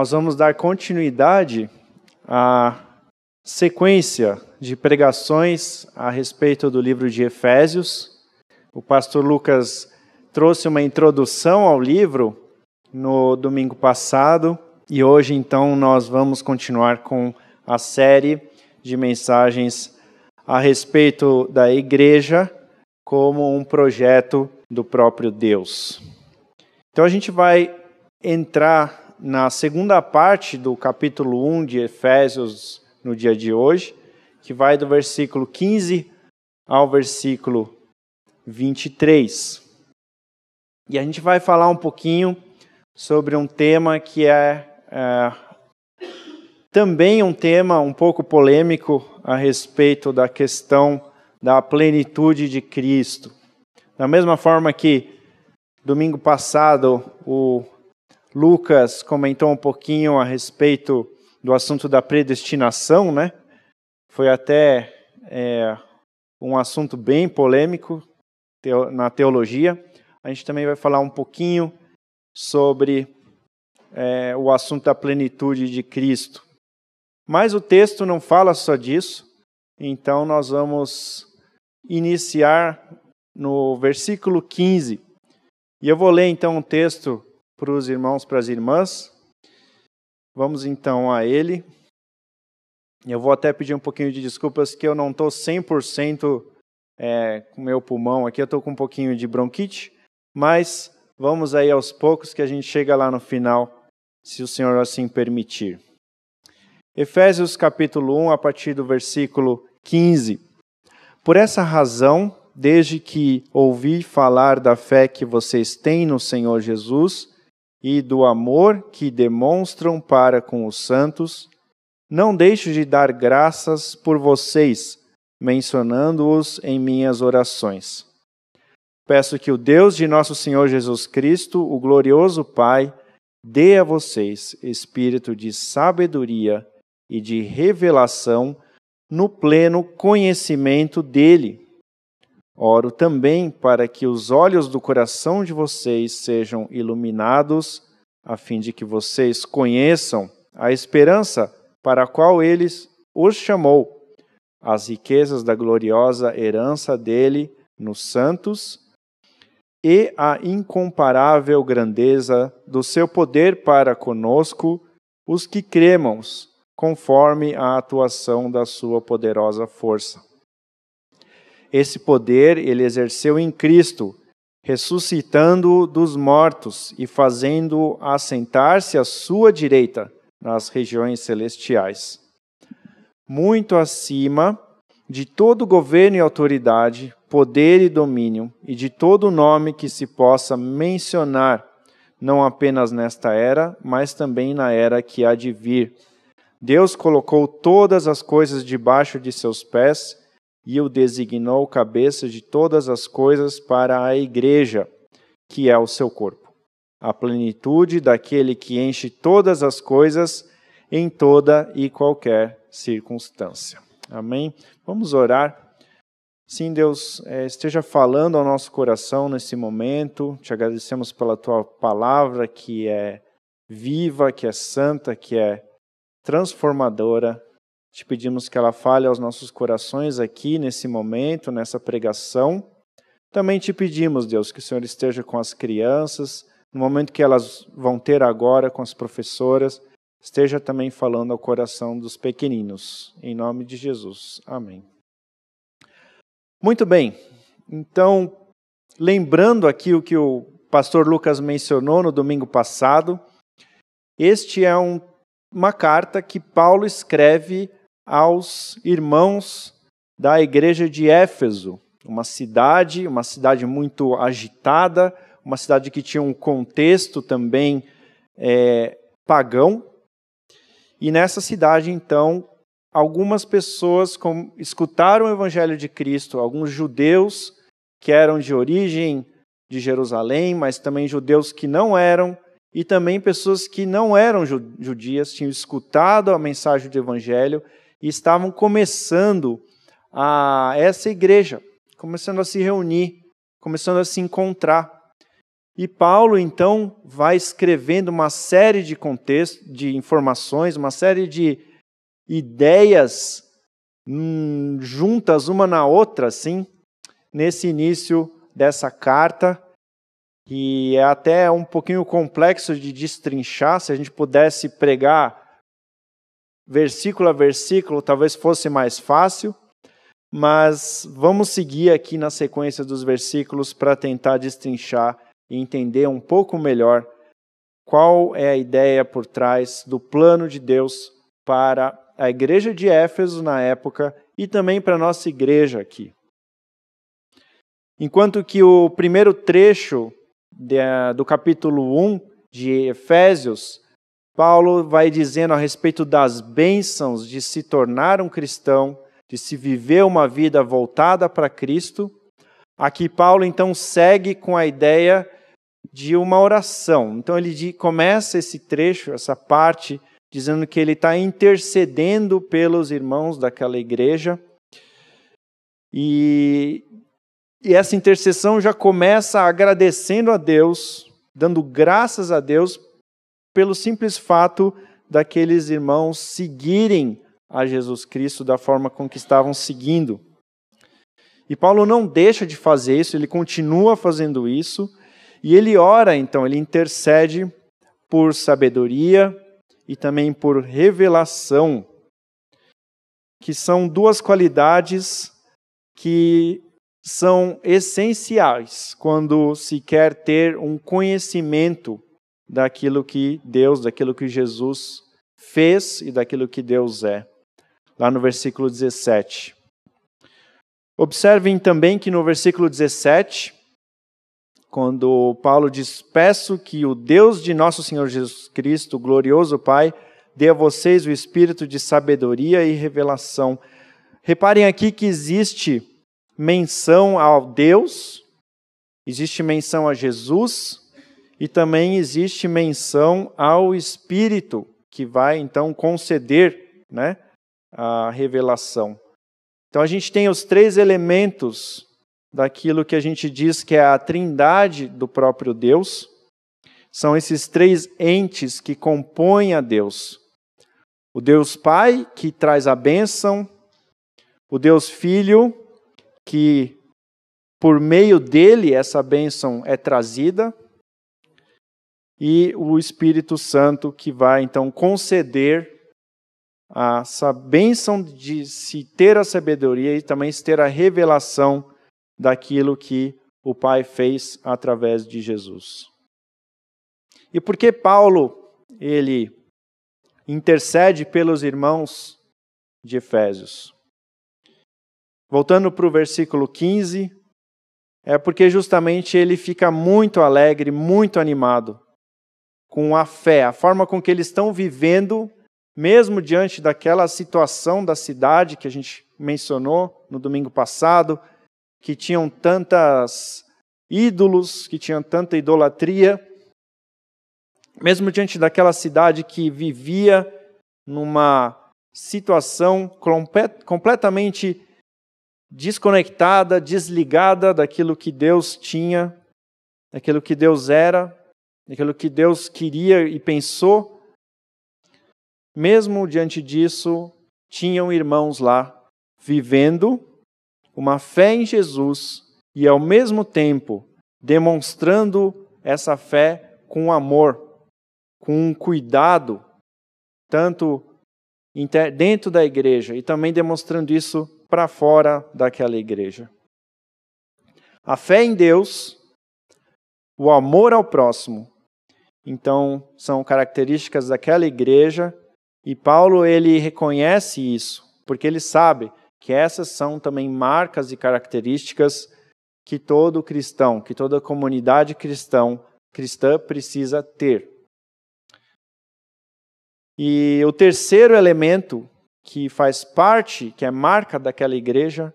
nós vamos dar continuidade à sequência de pregações a respeito do livro de Efésios. O pastor Lucas trouxe uma introdução ao livro no domingo passado e hoje então nós vamos continuar com a série de mensagens a respeito da igreja como um projeto do próprio Deus. Então a gente vai entrar na segunda parte do capítulo 1 de Efésios no dia de hoje, que vai do versículo 15 ao versículo 23. E a gente vai falar um pouquinho sobre um tema que é, é também um tema um pouco polêmico a respeito da questão da plenitude de Cristo. Da mesma forma que domingo passado o Lucas comentou um pouquinho a respeito do assunto da predestinação, né? Foi até é, um assunto bem polêmico na teologia. A gente também vai falar um pouquinho sobre é, o assunto da plenitude de Cristo. Mas o texto não fala só disso, então nós vamos iniciar no versículo 15. E eu vou ler então um texto para os irmãos, para as irmãs. Vamos então a ele. Eu vou até pedir um pouquinho de desculpas que eu não estou 100% é, com meu pulmão aqui, eu estou com um pouquinho de bronquite, mas vamos aí aos poucos que a gente chega lá no final, se o Senhor assim permitir. Efésios capítulo 1, a partir do versículo 15. Por essa razão, desde que ouvi falar da fé que vocês têm no Senhor Jesus e do amor que demonstram para com os santos, não deixo de dar graças por vocês, mencionando-os em minhas orações. Peço que o Deus de nosso Senhor Jesus Cristo, o glorioso Pai, dê a vocês espírito de sabedoria e de revelação no pleno conhecimento dele Oro também para que os olhos do coração de vocês sejam iluminados, a fim de que vocês conheçam a esperança para a qual ele os chamou, as riquezas da gloriosa herança dele nos santos e a incomparável grandeza do seu poder para conosco, os que cremos, conforme a atuação da sua poderosa força esse poder ele exerceu em Cristo, ressuscitando-o dos mortos e fazendo-o assentar-se à sua direita nas regiões celestiais. Muito acima de todo governo e autoridade, poder e domínio, e de todo nome que se possa mencionar, não apenas nesta era, mas também na era que há de vir. Deus colocou todas as coisas debaixo de seus pés e o designou cabeça de todas as coisas para a igreja, que é o seu corpo, a plenitude daquele que enche todas as coisas em toda e qualquer circunstância. Amém? Vamos orar. Sim, Deus, é, esteja falando ao nosso coração nesse momento. Te agradecemos pela tua palavra que é viva, que é santa, que é transformadora te pedimos que ela fale aos nossos corações aqui, nesse momento, nessa pregação. Também te pedimos, Deus, que o Senhor esteja com as crianças, no momento que elas vão ter agora com as professoras, esteja também falando ao coração dos pequeninos. Em nome de Jesus. Amém. Muito bem. Então, lembrando aqui o que o pastor Lucas mencionou no domingo passado, este é um, uma carta que Paulo escreve aos irmãos da igreja de Éfeso, uma cidade, uma cidade muito agitada, uma cidade que tinha um contexto também é, pagão. E nessa cidade, então, algumas pessoas com, escutaram o evangelho de Cristo, alguns judeus que eram de origem de Jerusalém, mas também judeus que não eram, e também pessoas que não eram judias, tinham escutado a mensagem do evangelho e estavam começando a essa igreja, começando a se reunir, começando a se encontrar. E Paulo, então, vai escrevendo uma série de contextos, de informações, uma série de ideias hum, juntas uma na outra, assim, nesse início dessa carta. E é até um pouquinho complexo de destrinchar, se a gente pudesse pregar versículo a versículo, talvez fosse mais fácil, mas vamos seguir aqui na sequência dos versículos para tentar destrinchar e entender um pouco melhor qual é a ideia por trás do plano de Deus para a igreja de Éfeso na época e também para a nossa igreja aqui. Enquanto que o primeiro trecho do capítulo 1 de Efésios, Paulo vai dizendo a respeito das bênçãos de se tornar um cristão, de se viver uma vida voltada para Cristo. Aqui Paulo então segue com a ideia de uma oração. Então ele começa esse trecho, essa parte, dizendo que ele está intercedendo pelos irmãos daquela igreja. E, e essa intercessão já começa agradecendo a Deus, dando graças a Deus pelo simples fato daqueles irmãos seguirem a Jesus Cristo da forma com que estavam seguindo. E Paulo não deixa de fazer isso, ele continua fazendo isso e ele ora, então, ele intercede por sabedoria e também por revelação, que são duas qualidades que são essenciais quando se quer ter um conhecimento daquilo que Deus, daquilo que Jesus fez e daquilo que Deus é. Lá no versículo 17. Observem também que no versículo 17, quando Paulo diz: Peço que o Deus de nosso Senhor Jesus Cristo, glorioso Pai, dê a vocês o espírito de sabedoria e revelação. Reparem aqui que existe menção ao Deus, existe menção a Jesus e também existe menção ao Espírito, que vai então conceder né, a revelação. Então a gente tem os três elementos daquilo que a gente diz que é a trindade do próprio Deus. São esses três entes que compõem a Deus: o Deus Pai, que traz a bênção, o Deus Filho, que por meio dele essa bênção é trazida, e o Espírito Santo, que vai então conceder essa bênção de se ter a sabedoria e também se ter a revelação daquilo que o Pai fez através de Jesus. E por que Paulo ele intercede pelos irmãos de Efésios? Voltando para o versículo 15, é porque justamente ele fica muito alegre, muito animado com a fé, a forma com que eles estão vivendo, mesmo diante daquela situação da cidade que a gente mencionou no domingo passado, que tinham tantas ídolos, que tinham tanta idolatria, mesmo diante daquela cidade que vivia numa situação completamente desconectada, desligada daquilo que Deus tinha, daquilo que Deus era, daquilo que Deus queria e pensou. Mesmo diante disso, tinham irmãos lá vivendo uma fé em Jesus e, ao mesmo tempo, demonstrando essa fé com amor, com cuidado, tanto dentro da igreja e também demonstrando isso para fora daquela igreja. A fé em Deus, o amor ao próximo, então são características daquela igreja e Paulo ele reconhece isso, porque ele sabe que essas são também marcas e características que todo cristão, que toda comunidade cristão, cristã precisa ter. E o terceiro elemento que faz parte, que é marca daquela igreja,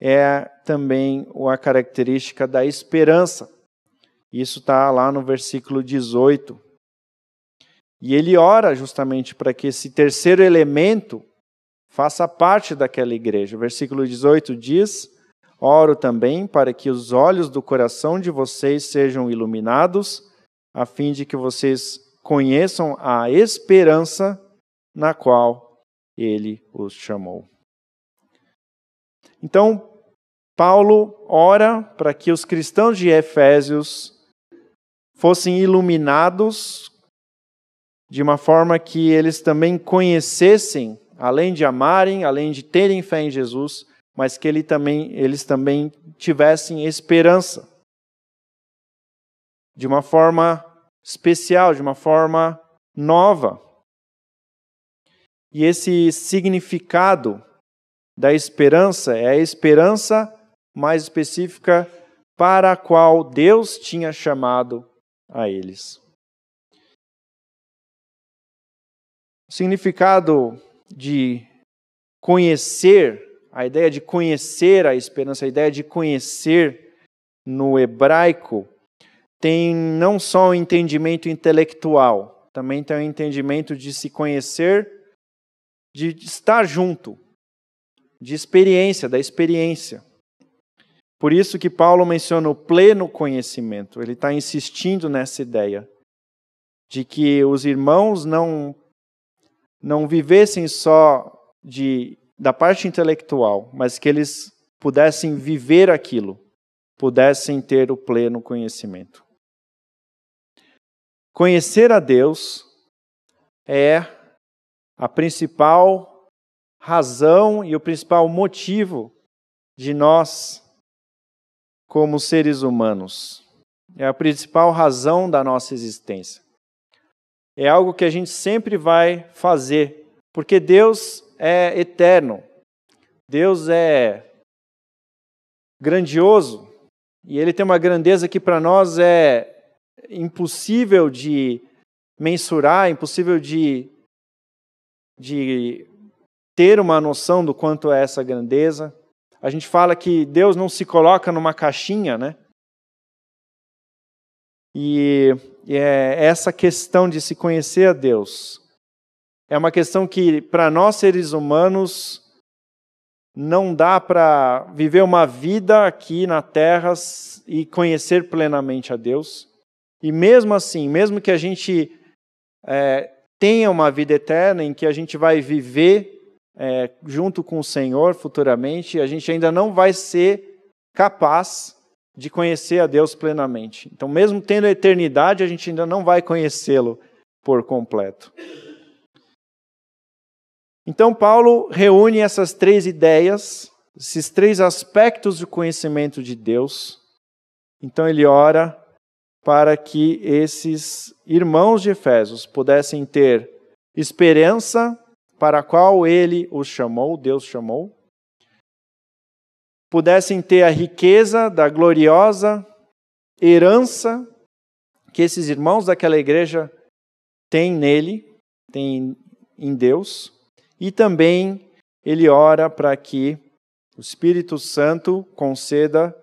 é também a característica da esperança. Isso está lá no versículo 18. E ele ora justamente para que esse terceiro elemento faça parte daquela igreja. O versículo 18 diz: oro também para que os olhos do coração de vocês sejam iluminados, a fim de que vocês conheçam a esperança na qual ele os chamou. Então, Paulo ora para que os cristãos de Efésios fossem iluminados de uma forma que eles também conhecessem, além de amarem, além de terem fé em Jesus, mas que ele também, eles também tivessem esperança. De uma forma especial, de uma forma nova. E esse significado da esperança é a esperança mais específica para a qual Deus tinha chamado a eles. O significado de conhecer, a ideia de conhecer a esperança, a ideia de conhecer no hebraico, tem não só um entendimento intelectual, também tem um entendimento de se conhecer, de estar junto, de experiência, da experiência. Por isso que Paulo menciona o pleno conhecimento. Ele está insistindo nessa ideia de que os irmãos não não vivessem só de da parte intelectual, mas que eles pudessem viver aquilo, pudessem ter o pleno conhecimento. Conhecer a Deus é a principal razão e o principal motivo de nós, como seres humanos. É a principal razão da nossa existência. É algo que a gente sempre vai fazer, porque Deus é eterno, Deus é grandioso, e Ele tem uma grandeza que para nós é impossível de mensurar, impossível de, de ter uma noção do quanto é essa grandeza. A gente fala que Deus não se coloca numa caixinha, né? E, é essa questão de se conhecer a Deus é uma questão que, para nós seres humanos, não dá para viver uma vida aqui na Terra e conhecer plenamente a Deus. E mesmo assim, mesmo que a gente é, tenha uma vida eterna em que a gente vai viver é, junto com o Senhor futuramente, a gente ainda não vai ser capaz de conhecer a Deus plenamente. Então, mesmo tendo a eternidade, a gente ainda não vai conhecê-lo por completo. Então, Paulo reúne essas três ideias, esses três aspectos do conhecimento de Deus. Então, ele ora para que esses irmãos de Efésios pudessem ter esperança para a qual ele os chamou, Deus chamou, pudessem ter a riqueza da gloriosa herança que esses irmãos daquela igreja têm nele, têm em Deus, e também ele ora para que o Espírito Santo conceda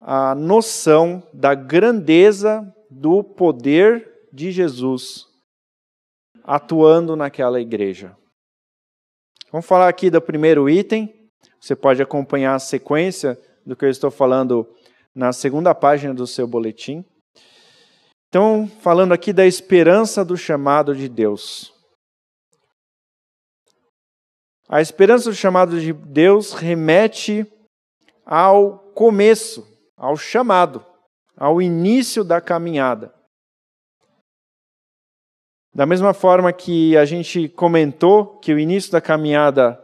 a noção da grandeza do poder de Jesus atuando naquela igreja. Vamos falar aqui do primeiro item. Você pode acompanhar a sequência do que eu estou falando na segunda página do seu boletim. Então, falando aqui da esperança do chamado de Deus. A esperança do chamado de Deus remete ao começo, ao chamado, ao início da caminhada. Da mesma forma que a gente comentou que o início da caminhada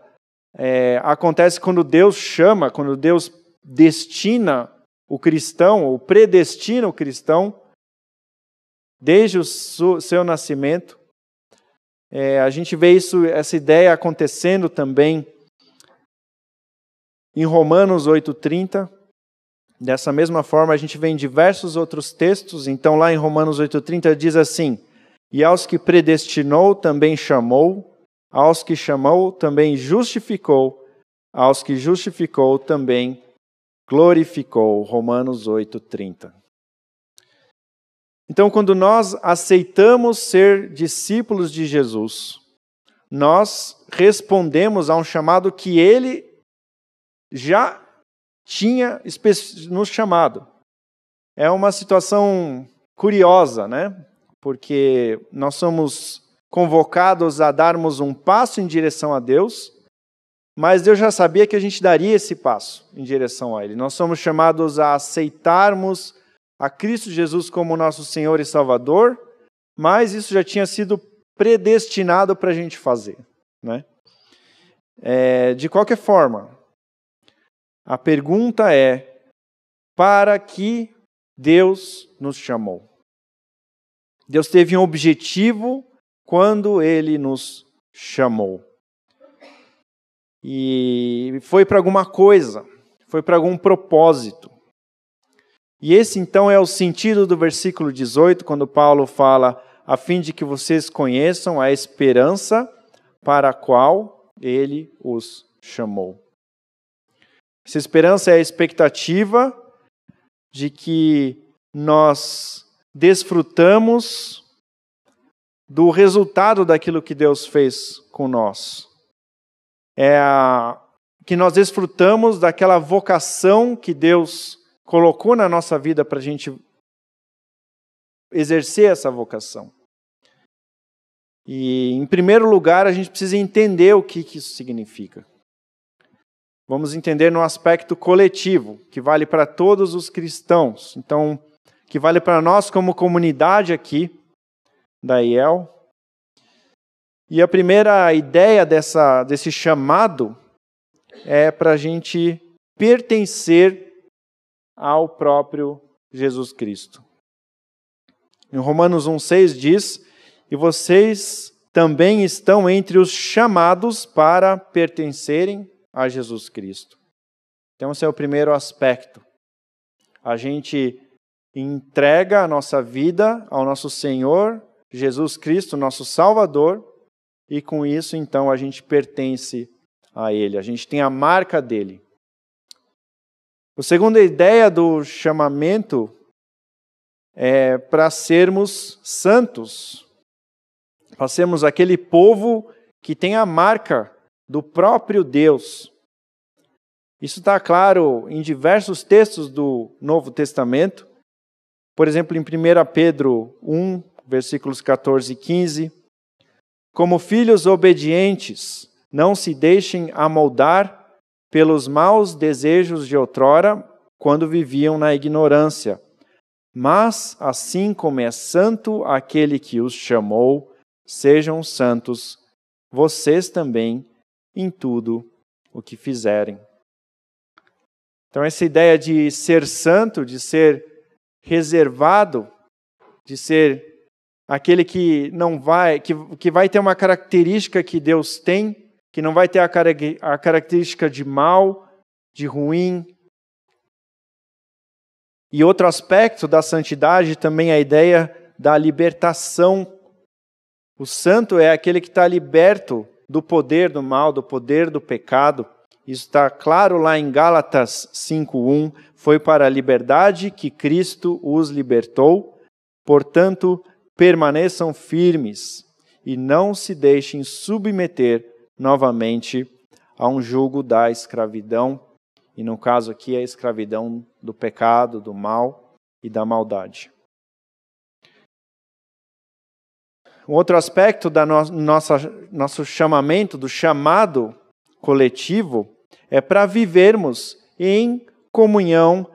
é, acontece quando Deus chama, quando Deus destina o cristão, ou predestina o cristão, desde o seu nascimento. É, a gente vê isso, essa ideia acontecendo também em Romanos 8,30. Dessa mesma forma, a gente vê em diversos outros textos. Então, lá em Romanos 8,30 diz assim: E aos que predestinou também chamou, aos que chamou também justificou, aos que justificou também glorificou. Romanos 8,30. Então, quando nós aceitamos ser discípulos de Jesus, nós respondemos a um chamado que ele já tinha nos chamado. É uma situação curiosa, né? Porque nós somos convocados a darmos um passo em direção a Deus, mas Deus já sabia que a gente daria esse passo em direção a Ele. Nós somos chamados a aceitarmos a Cristo Jesus como nosso Senhor e Salvador, mas isso já tinha sido predestinado para a gente fazer. Né? É, de qualquer forma, a pergunta é: para que Deus nos chamou? Deus teve um objetivo quando ele nos chamou. E foi para alguma coisa, foi para algum propósito. E esse então é o sentido do versículo 18, quando Paulo fala: a fim de que vocês conheçam a esperança para a qual ele os chamou. Essa esperança é a expectativa de que nós desfrutamos do resultado daquilo que Deus fez com nós. É a, que nós desfrutamos daquela vocação que Deus colocou na nossa vida para a gente exercer essa vocação. E, em primeiro lugar, a gente precisa entender o que, que isso significa. Vamos entender no aspecto coletivo, que vale para todos os cristãos. Então, que vale para nós como comunidade aqui da IEL. E a primeira ideia dessa, desse chamado é para a gente pertencer ao próprio Jesus Cristo. Em Romanos 1,6 diz: E vocês também estão entre os chamados para pertencerem a Jesus Cristo. Então, esse é o primeiro aspecto. A gente entrega a nossa vida ao nosso Senhor, Jesus Cristo, nosso Salvador, e com isso, então, a gente pertence a Ele, a gente tem a marca dele. A segunda ideia do chamamento é para sermos santos, para sermos aquele povo que tem a marca do próprio Deus. Isso está claro em diversos textos do Novo Testamento. Por exemplo, em 1 Pedro 1, versículos 14 e 15. Como filhos obedientes, não se deixem amoldar pelos maus desejos de outrora, quando viviam na ignorância. Mas, assim como é santo aquele que os chamou, sejam santos vocês também em tudo o que fizerem. Então, essa ideia de ser santo, de ser reservado, de ser aquele que não vai, que, que vai ter uma característica que Deus tem, que não vai ter a, a característica de mal, de ruim. E outro aspecto da santidade também é a ideia da libertação. O santo é aquele que está liberto do poder do mal, do poder do pecado. Isso está claro lá em Gálatas 5:1, foi para a liberdade que Cristo os libertou. Portanto, permaneçam firmes e não se deixem submeter novamente a um jugo da escravidão, e no caso aqui a escravidão do pecado, do mal e da maldade. Um outro aspecto da no nosso chamamento, do chamado coletivo, é para vivermos em comunhão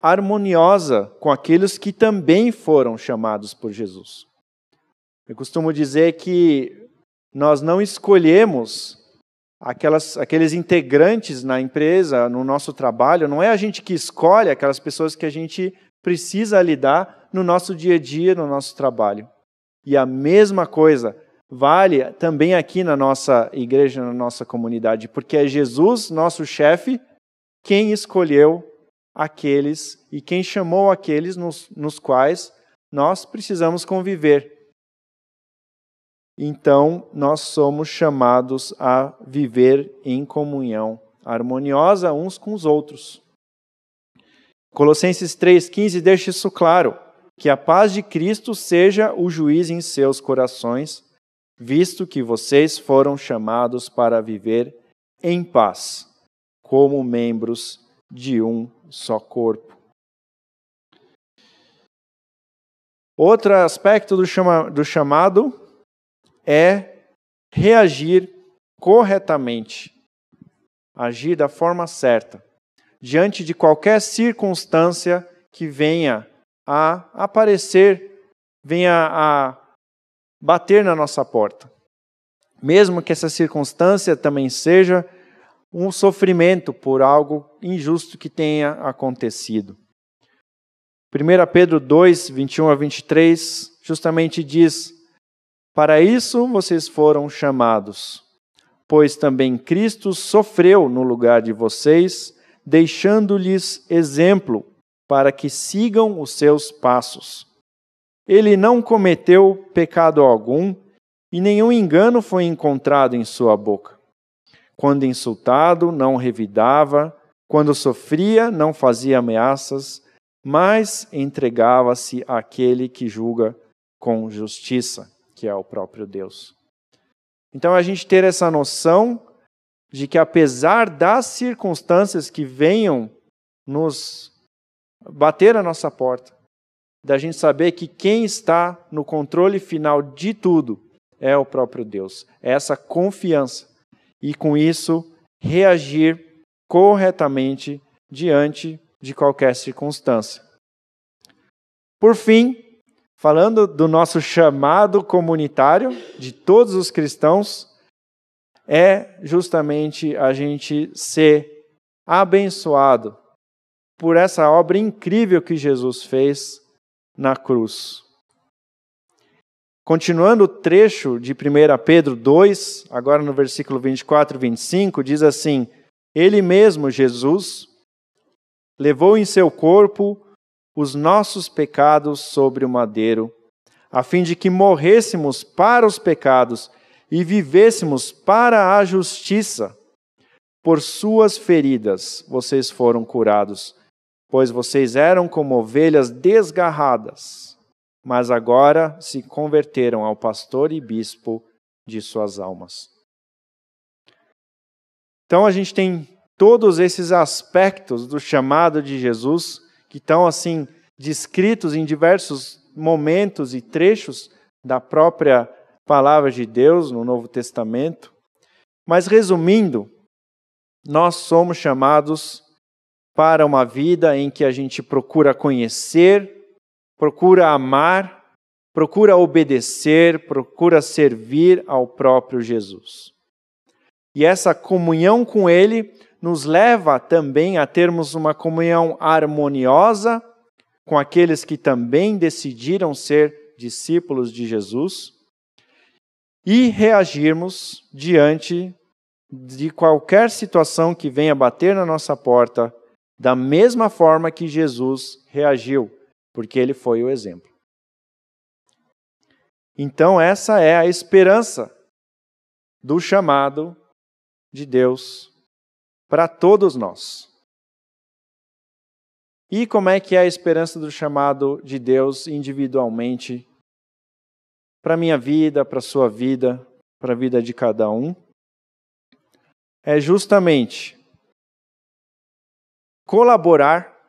harmoniosa com aqueles que também foram chamados por Jesus. Eu costumo dizer que nós não escolhemos aquelas, aqueles integrantes na empresa, no nosso trabalho, não é a gente que escolhe aquelas pessoas que a gente precisa lidar no nosso dia a dia, no nosso trabalho. E a mesma coisa vale também aqui na nossa igreja, na nossa comunidade, porque é Jesus, nosso chefe, quem escolheu aqueles e quem chamou aqueles nos, nos quais nós precisamos conviver. Então, nós somos chamados a viver em comunhão harmoniosa uns com os outros. Colossenses 3,15 deixa isso claro que a paz de Cristo seja o juiz em seus corações, visto que vocês foram chamados para viver em paz, como membros de um só corpo. Outro aspecto do, chama, do chamado é reagir corretamente, agir da forma certa, diante de qualquer circunstância que venha a aparecer, venha a bater na nossa porta. Mesmo que essa circunstância também seja um sofrimento por algo injusto que tenha acontecido. 1 Pedro 2, 21 a 23, justamente diz: Para isso vocês foram chamados, pois também Cristo sofreu no lugar de vocês, deixando-lhes exemplo para que sigam os seus passos. Ele não cometeu pecado algum e nenhum engano foi encontrado em sua boca. Quando insultado, não revidava, quando sofria, não fazia ameaças, mas entregava-se àquele que julga com justiça, que é o próprio Deus. Então a gente ter essa noção de que apesar das circunstâncias que venham nos bater a nossa porta, da gente saber que quem está no controle final de tudo é o próprio Deus. É essa confiança. E com isso, reagir corretamente diante de qualquer circunstância. Por fim, falando do nosso chamado comunitário de todos os cristãos, é justamente a gente ser abençoado por essa obra incrível que Jesus fez na cruz. Continuando o trecho de 1 Pedro 2, agora no versículo 24 e 25, diz assim: Ele mesmo, Jesus, levou em seu corpo os nossos pecados sobre o madeiro, a fim de que morrêssemos para os pecados e vivêssemos para a justiça. Por suas feridas vocês foram curados pois vocês eram como ovelhas desgarradas, mas agora se converteram ao pastor e bispo de suas almas. Então a gente tem todos esses aspectos do chamado de Jesus que estão assim descritos em diversos momentos e trechos da própria palavra de Deus no Novo Testamento. Mas resumindo, nós somos chamados para uma vida em que a gente procura conhecer, procura amar, procura obedecer, procura servir ao próprio Jesus. E essa comunhão com Ele nos leva também a termos uma comunhão harmoniosa com aqueles que também decidiram ser discípulos de Jesus e reagirmos diante de qualquer situação que venha bater na nossa porta da mesma forma que Jesus reagiu, porque ele foi o exemplo. Então, essa é a esperança do chamado de Deus para todos nós. E como é que é a esperança do chamado de Deus individualmente para minha vida, para sua vida, para a vida de cada um? É justamente colaborar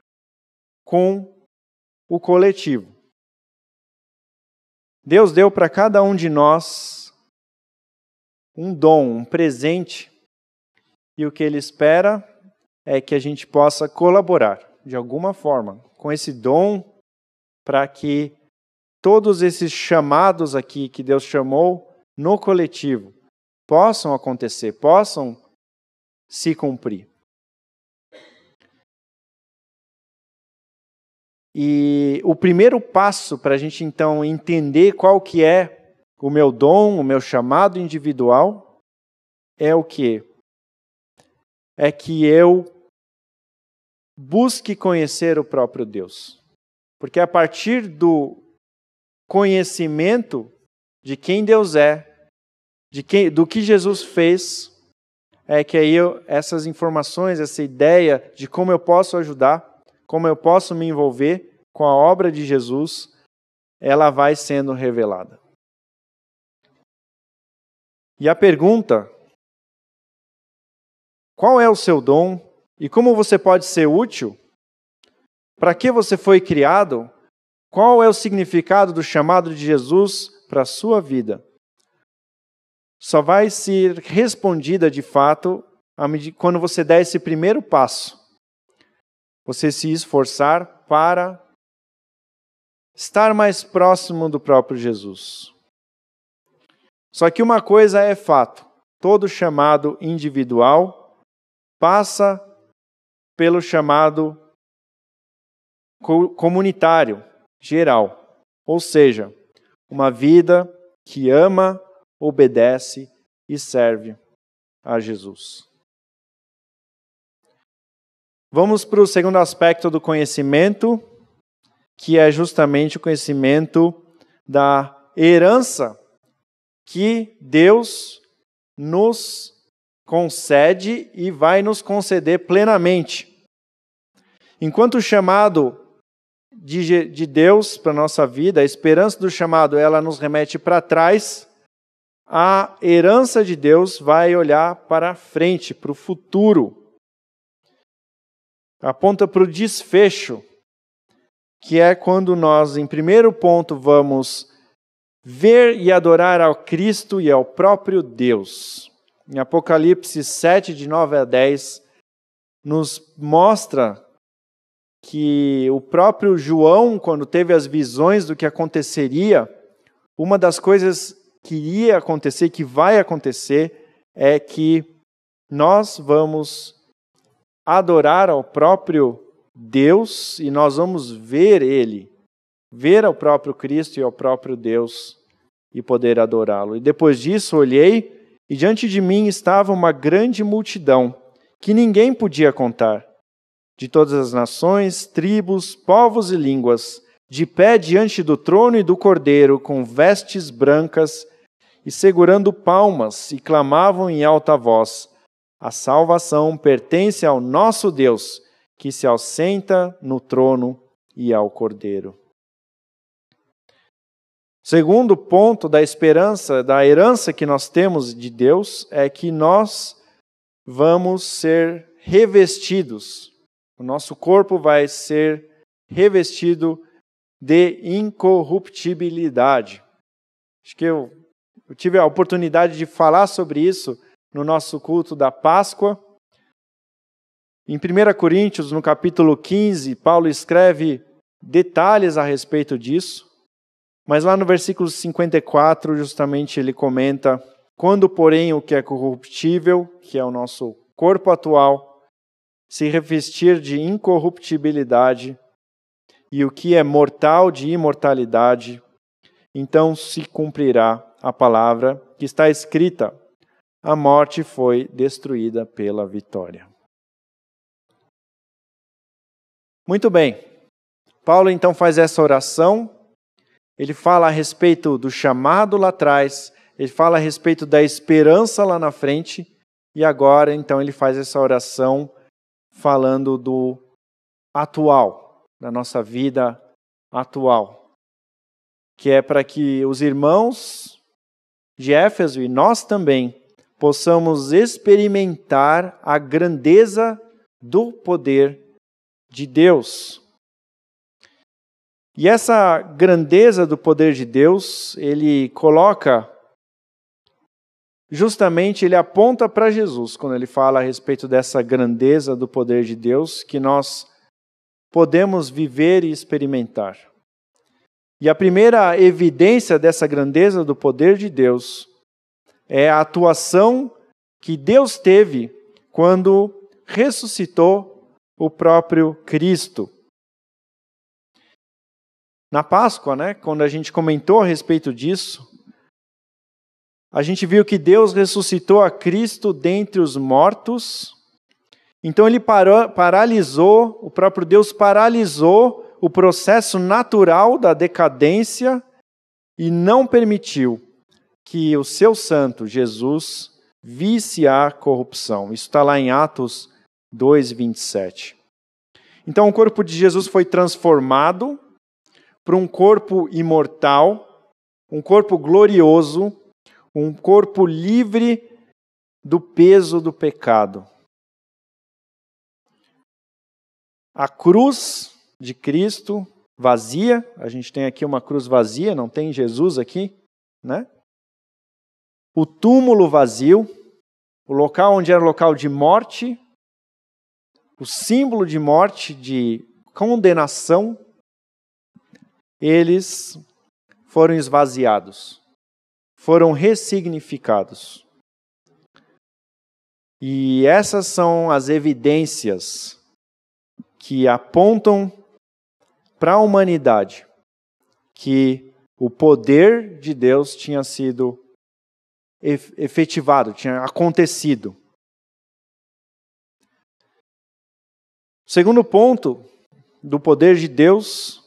com o coletivo. Deus deu para cada um de nós um dom, um presente, e o que Ele espera é que a gente possa colaborar de alguma forma com esse dom para que todos esses chamados aqui que Deus chamou no coletivo possam acontecer, possam se cumprir. E o primeiro passo para a gente então entender qual que é o meu dom, o meu chamado individual, é o que? É que eu busque conhecer o próprio Deus. Porque a partir do conhecimento de quem Deus é, de quem, do que Jesus fez, é que aí eu, essas informações, essa ideia de como eu posso ajudar, como eu posso me envolver com a obra de Jesus, ela vai sendo revelada. E a pergunta: qual é o seu dom e como você pode ser útil, para que você foi criado, qual é o significado do chamado de Jesus para a sua vida, só vai ser respondida de fato quando você der esse primeiro passo. Você se esforçar para estar mais próximo do próprio Jesus. Só que uma coisa é fato: todo chamado individual passa pelo chamado comunitário, geral. Ou seja, uma vida que ama, obedece e serve a Jesus. Vamos para o segundo aspecto do conhecimento, que é justamente o conhecimento da herança que Deus nos concede e vai nos conceder plenamente. Enquanto o chamado de, de Deus para a nossa vida, a esperança do chamado, ela nos remete para trás, a herança de Deus vai olhar para frente, para o futuro aponta para o desfecho, que é quando nós, em primeiro ponto, vamos ver e adorar ao Cristo e ao próprio Deus. Em Apocalipse 7, de 9 a 10, nos mostra que o próprio João, quando teve as visões do que aconteceria, uma das coisas que iria acontecer, que vai acontecer, é que nós vamos adorar ao próprio Deus e nós vamos ver Ele, ver ao próprio Cristo e ao próprio Deus e poder adorá-lo. E depois disso olhei e diante de mim estava uma grande multidão que ninguém podia contar, de todas as nações, tribos, povos e línguas, de pé diante do trono e do cordeiro, com vestes brancas e segurando palmas, e clamavam em alta voz: a salvação pertence ao nosso Deus, que se assenta no trono e ao Cordeiro. Segundo ponto da esperança, da herança que nós temos de Deus, é que nós vamos ser revestidos. O nosso corpo vai ser revestido de incorruptibilidade. Acho que eu, eu tive a oportunidade de falar sobre isso no nosso culto da Páscoa. Em 1 Coríntios, no capítulo 15, Paulo escreve detalhes a respeito disso, mas lá no versículo 54, justamente ele comenta: Quando, porém, o que é corruptível, que é o nosso corpo atual, se revestir de incorruptibilidade, e o que é mortal de imortalidade, então se cumprirá a palavra que está escrita: a morte foi destruída pela vitória. Muito bem. Paulo então faz essa oração. Ele fala a respeito do chamado lá atrás, ele fala a respeito da esperança lá na frente, e agora então ele faz essa oração falando do atual, da nossa vida atual, que é para que os irmãos de Éfeso e nós também possamos experimentar a grandeza do poder de Deus. E essa grandeza do poder de Deus, ele coloca justamente ele aponta para Jesus quando ele fala a respeito dessa grandeza do poder de Deus que nós podemos viver e experimentar. E a primeira evidência dessa grandeza do poder de Deus é a atuação que Deus teve quando ressuscitou o próprio Cristo. Na Páscoa, né, quando a gente comentou a respeito disso, a gente viu que Deus ressuscitou a Cristo dentre os mortos. Então ele parou, paralisou, o próprio Deus paralisou o processo natural da decadência e não permitiu que o seu santo, Jesus, visse a corrupção. Isso está lá em Atos 2, 27. Então, o corpo de Jesus foi transformado para um corpo imortal, um corpo glorioso, um corpo livre do peso do pecado. a cruz de Cristo vazia, a gente tem aqui uma cruz vazia, não tem Jesus aqui, né? O túmulo vazio, o local onde era local de morte, o símbolo de morte, de condenação, eles foram esvaziados, foram ressignificados. E essas são as evidências que apontam para a humanidade que o poder de Deus tinha sido efetivado, tinha acontecido. O segundo ponto do poder de Deus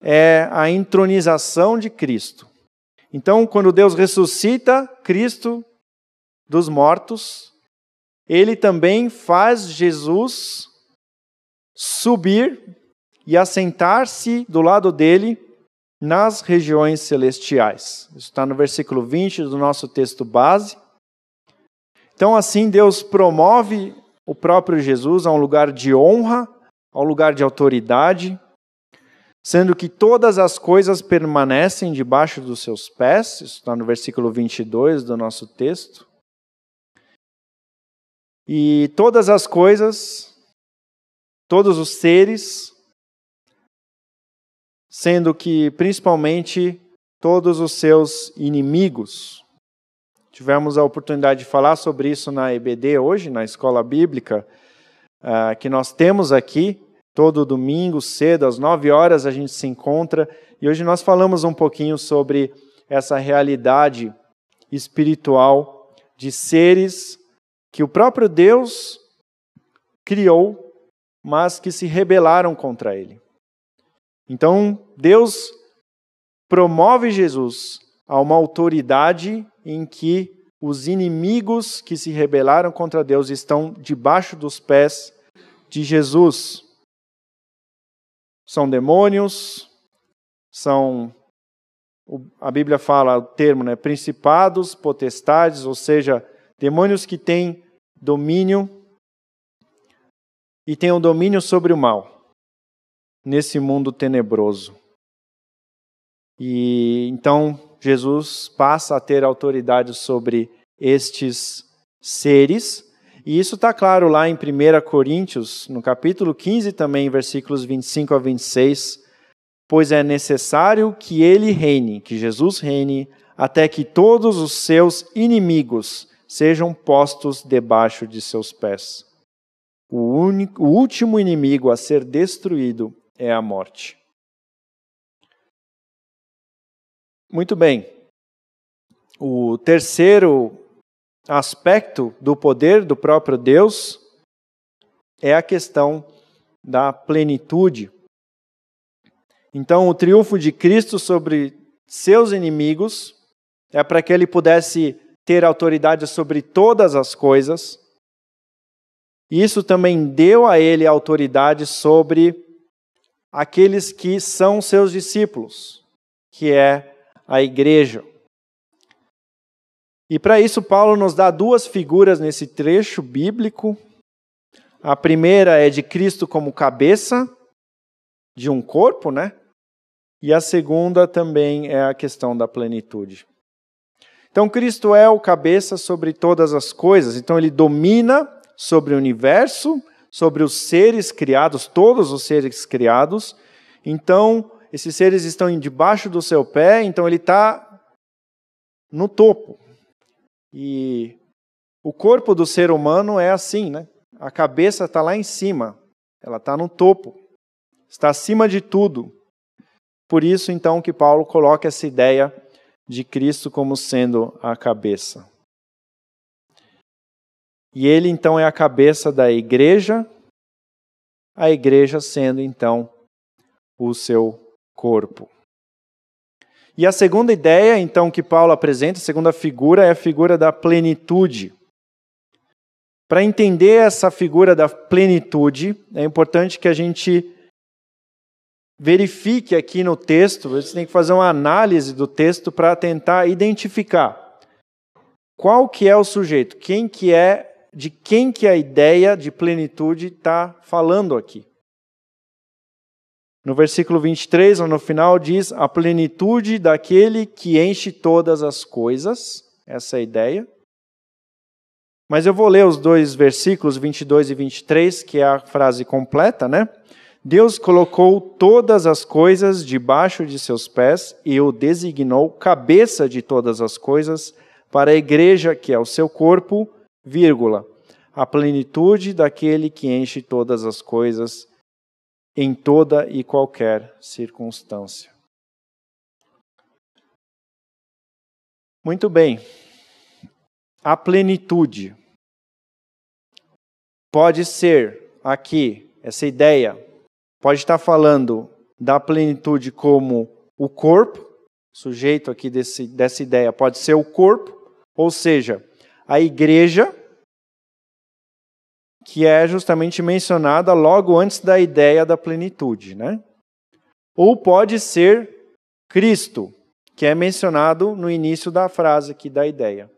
é a entronização de Cristo. Então, quando Deus ressuscita Cristo dos mortos, ele também faz Jesus subir e assentar-se do lado dele nas regiões celestiais. Isso está no versículo 20 do nosso texto base. Então, assim, Deus promove o próprio Jesus a um lugar de honra, a um lugar de autoridade, sendo que todas as coisas permanecem debaixo dos seus pés. Isso está no versículo 22 do nosso texto. E todas as coisas, todos os seres, sendo que principalmente todos os seus inimigos. Tivemos a oportunidade de falar sobre isso na EBD hoje, na escola bíblica, uh, que nós temos aqui. Todo domingo, cedo, às nove horas, a gente se encontra. E hoje nós falamos um pouquinho sobre essa realidade espiritual de seres que o próprio Deus criou, mas que se rebelaram contra ele. Então, Deus promove Jesus a uma autoridade em que os inimigos que se rebelaram contra Deus estão debaixo dos pés de Jesus. São demônios, são a Bíblia fala o termo, né, principados, potestades, ou seja, demônios que têm domínio e tem o um domínio sobre o mal nesse mundo tenebroso. E então Jesus passa a ter autoridade sobre estes seres, e isso está claro lá em 1 Coríntios, no capítulo 15 também, versículos 25 a 26, pois é necessário que ele reine, que Jesus reine, até que todos os seus inimigos sejam postos debaixo de seus pés. O, único, o último inimigo a ser destruído é a morte. Muito bem. O terceiro aspecto do poder do próprio Deus é a questão da plenitude. Então, o triunfo de Cristo sobre seus inimigos é para que ele pudesse ter autoridade sobre todas as coisas. Isso também deu a ele autoridade sobre aqueles que são seus discípulos, que é a igreja. E para isso, Paulo nos dá duas figuras nesse trecho bíblico. A primeira é de Cristo como cabeça de um corpo, né? E a segunda também é a questão da plenitude. Então, Cristo é o cabeça sobre todas as coisas, então, ele domina sobre o universo, sobre os seres criados, todos os seres criados. Então, esses seres estão debaixo do seu pé, então ele está no topo. E o corpo do ser humano é assim, né? A cabeça está lá em cima, ela está no topo, está acima de tudo. Por isso, então, que Paulo coloca essa ideia de Cristo como sendo a cabeça. E ele então é a cabeça da igreja, a igreja sendo então o seu corpo. E a segunda ideia, então, que Paulo apresenta, a segunda figura, é a figura da plenitude. Para entender essa figura da plenitude, é importante que a gente verifique aqui no texto, você tem que fazer uma análise do texto para tentar identificar qual que é o sujeito, quem que é, de quem que a ideia de plenitude está falando aqui. No versículo 23, no final, diz: a plenitude daquele que enche todas as coisas. Essa é a ideia. Mas eu vou ler os dois versículos, 22 e 23, que é a frase completa, né? Deus colocou todas as coisas debaixo de seus pés e o designou cabeça de todas as coisas para a igreja, que é o seu corpo, vírgula, a plenitude daquele que enche todas as coisas em toda e qualquer circunstância. Muito bem. A plenitude pode ser aqui, essa ideia, pode estar falando da plenitude como o corpo, sujeito aqui desse, dessa ideia pode ser o corpo, ou seja, a igreja que é justamente mencionada logo antes da ideia da plenitude, né? Ou pode ser Cristo, que é mencionado no início da frase aqui da ideia.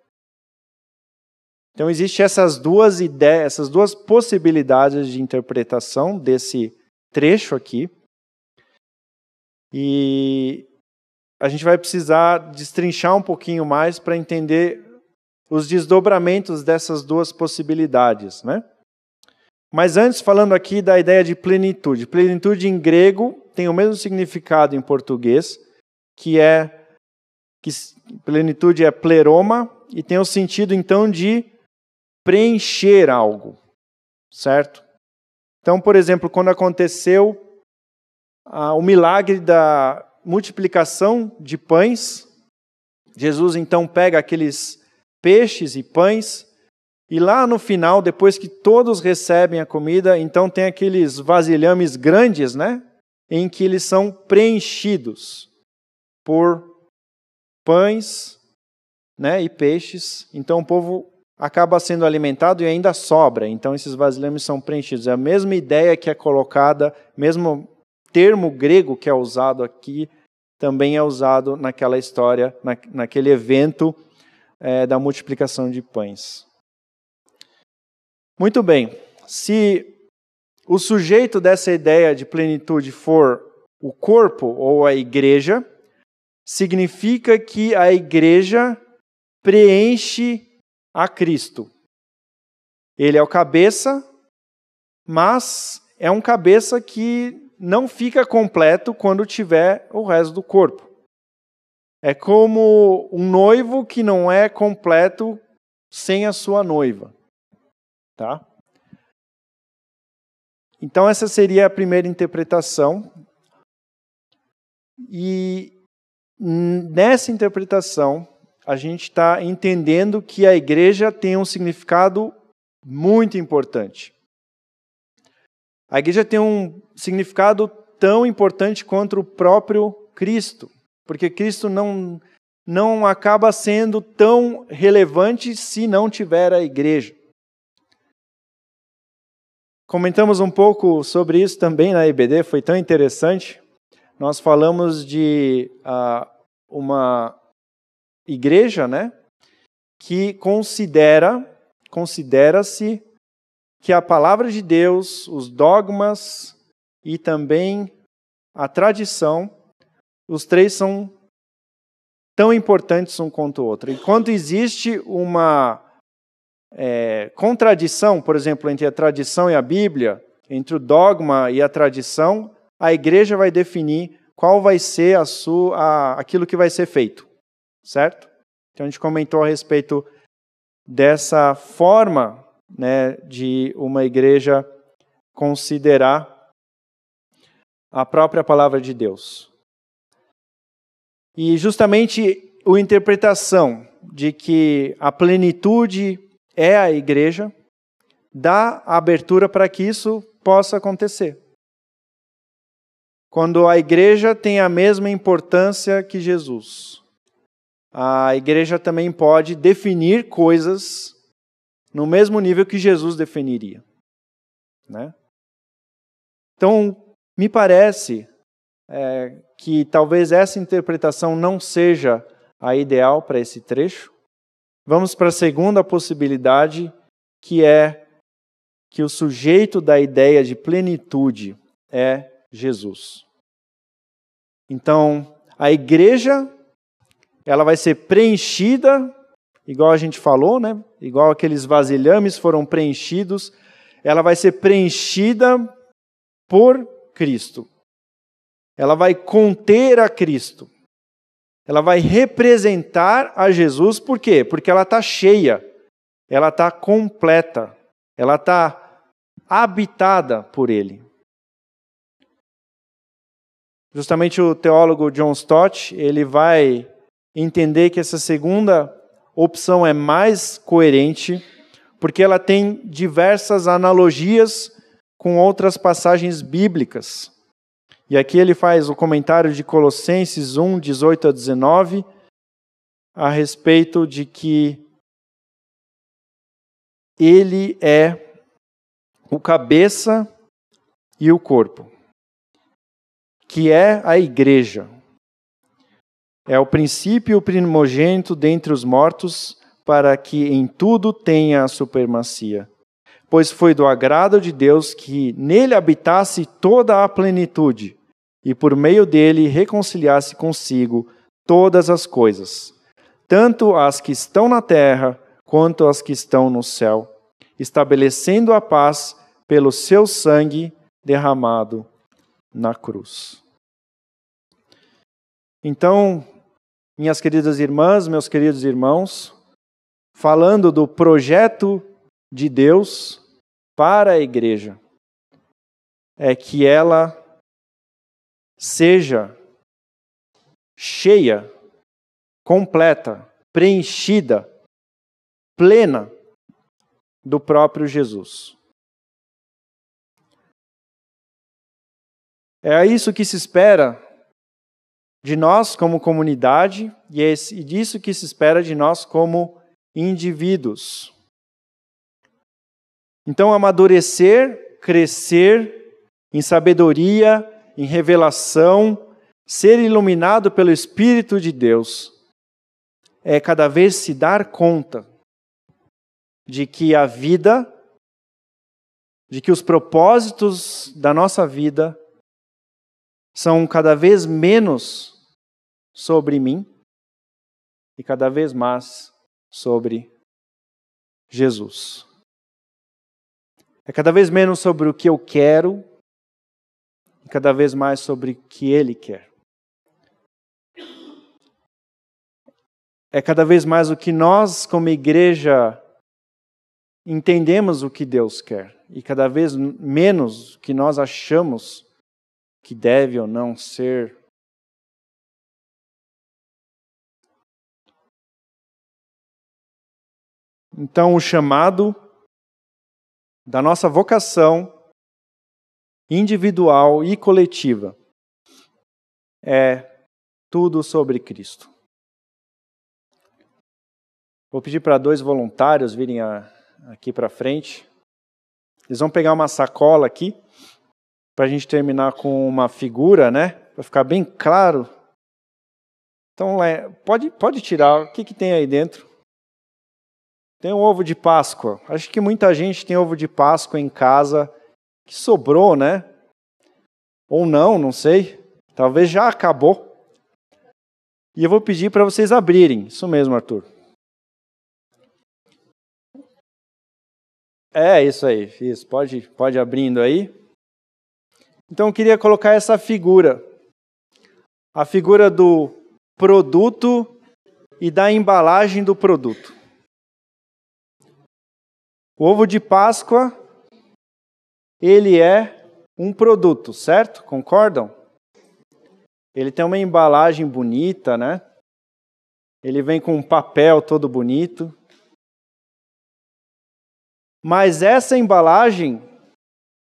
Então existem essas duas ideias, essas duas possibilidades de interpretação desse trecho aqui. E a gente vai precisar destrinchar um pouquinho mais para entender os desdobramentos dessas duas possibilidades, né? Mas antes, falando aqui da ideia de plenitude. Plenitude em grego tem o mesmo significado em português, que é que plenitude é pleroma e tem o sentido então de preencher algo, certo? Então, por exemplo, quando aconteceu ah, o milagre da multiplicação de pães, Jesus então pega aqueles peixes e pães e lá no final, depois que todos recebem a comida, então tem aqueles vasilhames grandes, né? Em que eles são preenchidos por pães né, e peixes. Então o povo acaba sendo alimentado e ainda sobra. Então esses vasilhames são preenchidos. É a mesma ideia que é colocada, mesmo termo grego que é usado aqui, também é usado naquela história, na, naquele evento é, da multiplicação de pães. Muito bem, se o sujeito dessa ideia de plenitude for o corpo ou a igreja, significa que a igreja preenche a Cristo. Ele é o cabeça, mas é um cabeça que não fica completo quando tiver o resto do corpo. É como um noivo que não é completo sem a sua noiva. Tá? Então, essa seria a primeira interpretação. E nessa interpretação, a gente está entendendo que a igreja tem um significado muito importante. A igreja tem um significado tão importante quanto o próprio Cristo, porque Cristo não, não acaba sendo tão relevante se não tiver a igreja. Comentamos um pouco sobre isso também na EBD, foi tão interessante. Nós falamos de uh, uma igreja, né, que considera, considera-se que a palavra de Deus, os dogmas e também a tradição, os três são tão importantes um quanto o outro. Enquanto existe uma é, contradição, por exemplo, entre a tradição e a Bíblia, entre o dogma e a tradição, a igreja vai definir qual vai ser a sua, a, aquilo que vai ser feito, certo? Então a gente comentou a respeito dessa forma né, de uma igreja considerar a própria palavra de Deus. E justamente a interpretação de que a plenitude é a igreja, dá abertura para que isso possa acontecer. Quando a igreja tem a mesma importância que Jesus, a igreja também pode definir coisas no mesmo nível que Jesus definiria. Né? Então, me parece é, que talvez essa interpretação não seja a ideal para esse trecho, Vamos para a segunda possibilidade, que é que o sujeito da ideia de plenitude é Jesus. Então, a igreja ela vai ser preenchida, igual a gente falou, né? Igual aqueles vasilhames foram preenchidos, ela vai ser preenchida por Cristo. Ela vai conter a Cristo. Ela vai representar a Jesus, por quê? Porque ela está cheia, ela está completa, ela está habitada por Ele. Justamente o teólogo John Stott, ele vai entender que essa segunda opção é mais coerente, porque ela tem diversas analogias com outras passagens bíblicas. E aqui ele faz o comentário de Colossenses 1, 18 a 19, a respeito de que ele é o cabeça e o corpo, que é a igreja. É o princípio primogênito dentre os mortos, para que em tudo tenha a supremacia. Pois foi do agrado de Deus que nele habitasse toda a plenitude, e por meio dele reconciliasse consigo todas as coisas, tanto as que estão na terra quanto as que estão no céu, estabelecendo a paz pelo seu sangue derramado na cruz. Então, minhas queridas irmãs, meus queridos irmãos, falando do projeto de Deus para a igreja, é que ela seja cheia, completa, preenchida, plena do próprio Jesus. É isso que se espera de nós como comunidade e é disso que se espera de nós como indivíduos. Então, amadurecer, crescer em sabedoria, em revelação, ser iluminado pelo Espírito de Deus, é cada vez se dar conta de que a vida, de que os propósitos da nossa vida são cada vez menos sobre mim e cada vez mais sobre Jesus. É cada vez menos sobre o que eu quero e cada vez mais sobre o que Ele quer. É cada vez mais o que nós, como igreja, entendemos o que Deus quer e cada vez menos o que nós achamos que deve ou não ser. Então, o chamado da nossa vocação individual e coletiva é tudo sobre Cristo. Vou pedir para dois voluntários virem a, aqui para frente. Eles vão pegar uma sacola aqui para a gente terminar com uma figura, né? Para ficar bem claro. Então, é, pode, pode tirar. O que, que tem aí dentro? Tem um ovo de Páscoa. Acho que muita gente tem ovo de Páscoa em casa que sobrou, né? Ou não, não sei. Talvez já acabou. E eu vou pedir para vocês abrirem. Isso mesmo, Arthur. É isso aí, isso. Pode, pode abrindo aí. Então eu queria colocar essa figura, a figura do produto e da embalagem do produto. O ovo de Páscoa, ele é um produto, certo? Concordam? Ele tem uma embalagem bonita, né? Ele vem com um papel todo bonito. Mas essa embalagem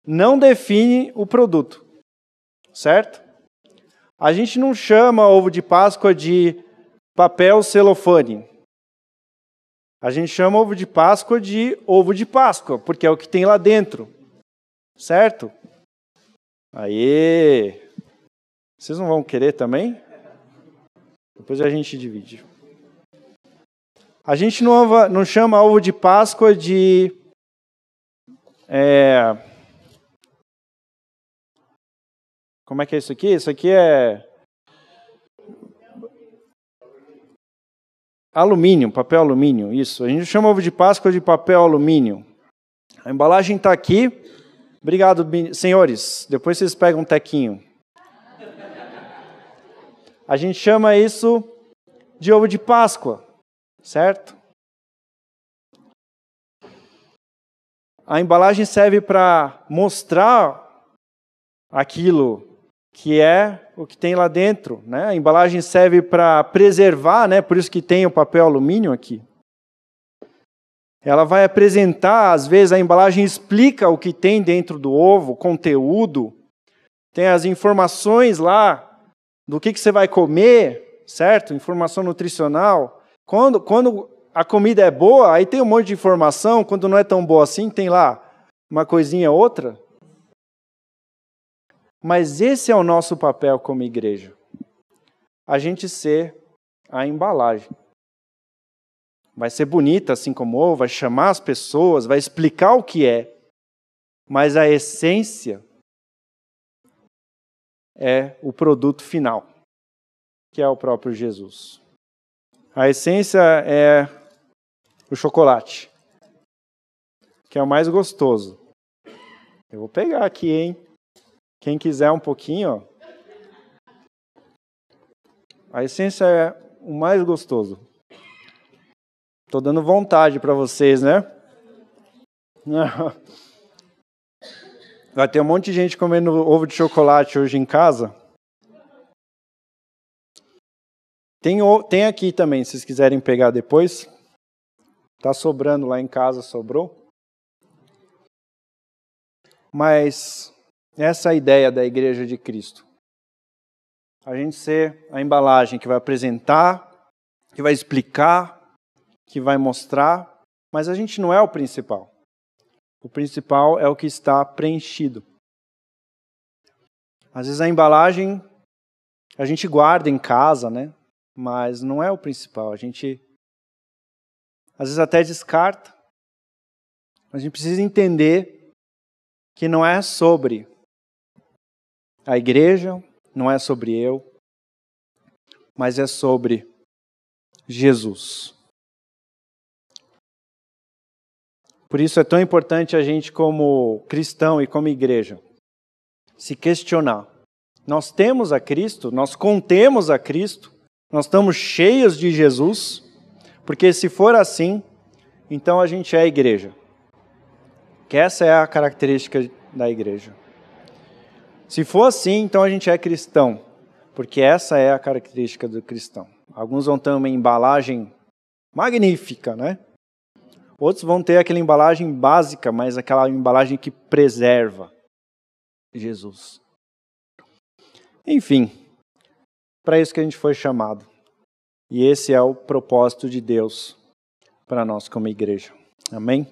não define o produto, certo? A gente não chama ovo de Páscoa de papel celofane. A gente chama ovo de Páscoa de ovo de Páscoa, porque é o que tem lá dentro, Certo? Aí. Vocês não vão querer também? Depois a gente divide. A gente não, chama ovo de Páscoa de. É, como é que é isso aqui? Isso aqui é. Alumínio, papel alumínio, isso. A gente chama ovo de Páscoa de papel alumínio. A embalagem está aqui. Obrigado, senhores. Depois vocês pegam um tequinho. A gente chama isso de ovo de Páscoa, certo? A embalagem serve para mostrar aquilo que é o que tem lá dentro. Né? A embalagem serve para preservar, né? por isso que tem o papel alumínio aqui. Ela vai apresentar, às vezes a embalagem explica o que tem dentro do ovo, o conteúdo, tem as informações lá do que, que você vai comer, certo? Informação nutricional. Quando, quando a comida é boa, aí tem um monte de informação, quando não é tão boa assim, tem lá uma coisinha outra. Mas esse é o nosso papel como igreja. A gente ser a embalagem. Vai ser bonita assim como ovo, vai chamar as pessoas, vai explicar o que é. Mas a essência é o produto final, que é o próprio Jesus. A essência é o chocolate, que é o mais gostoso. Eu vou pegar aqui, hein? Quem quiser um pouquinho, ó. A essência é o mais gostoso. Estou dando vontade para vocês, né? Vai ter um monte de gente comendo ovo de chocolate hoje em casa. Tem, tem aqui também, se vocês quiserem pegar depois. Tá sobrando lá em casa, sobrou. Mas essa é a ideia da Igreja de Cristo. A gente ser a embalagem que vai apresentar, que vai explicar, que vai mostrar, mas a gente não é o principal. O principal é o que está preenchido. Às vezes a embalagem a gente guarda em casa, né? Mas não é o principal. A gente às vezes até descarta. A gente precisa entender que não é sobre a igreja, não é sobre eu, mas é sobre Jesus. Por isso é tão importante a gente, como cristão e como igreja, se questionar. Nós temos a Cristo, nós contemos a Cristo, nós estamos cheios de Jesus, porque se for assim, então a gente é a igreja. Que essa é a característica da igreja. Se for assim, então a gente é cristão, porque essa é a característica do cristão. Alguns vão ter uma embalagem magnífica, né? Outros vão ter aquela embalagem básica, mas aquela embalagem que preserva Jesus. Enfim, para isso que a gente foi chamado. E esse é o propósito de Deus para nós como igreja. Amém?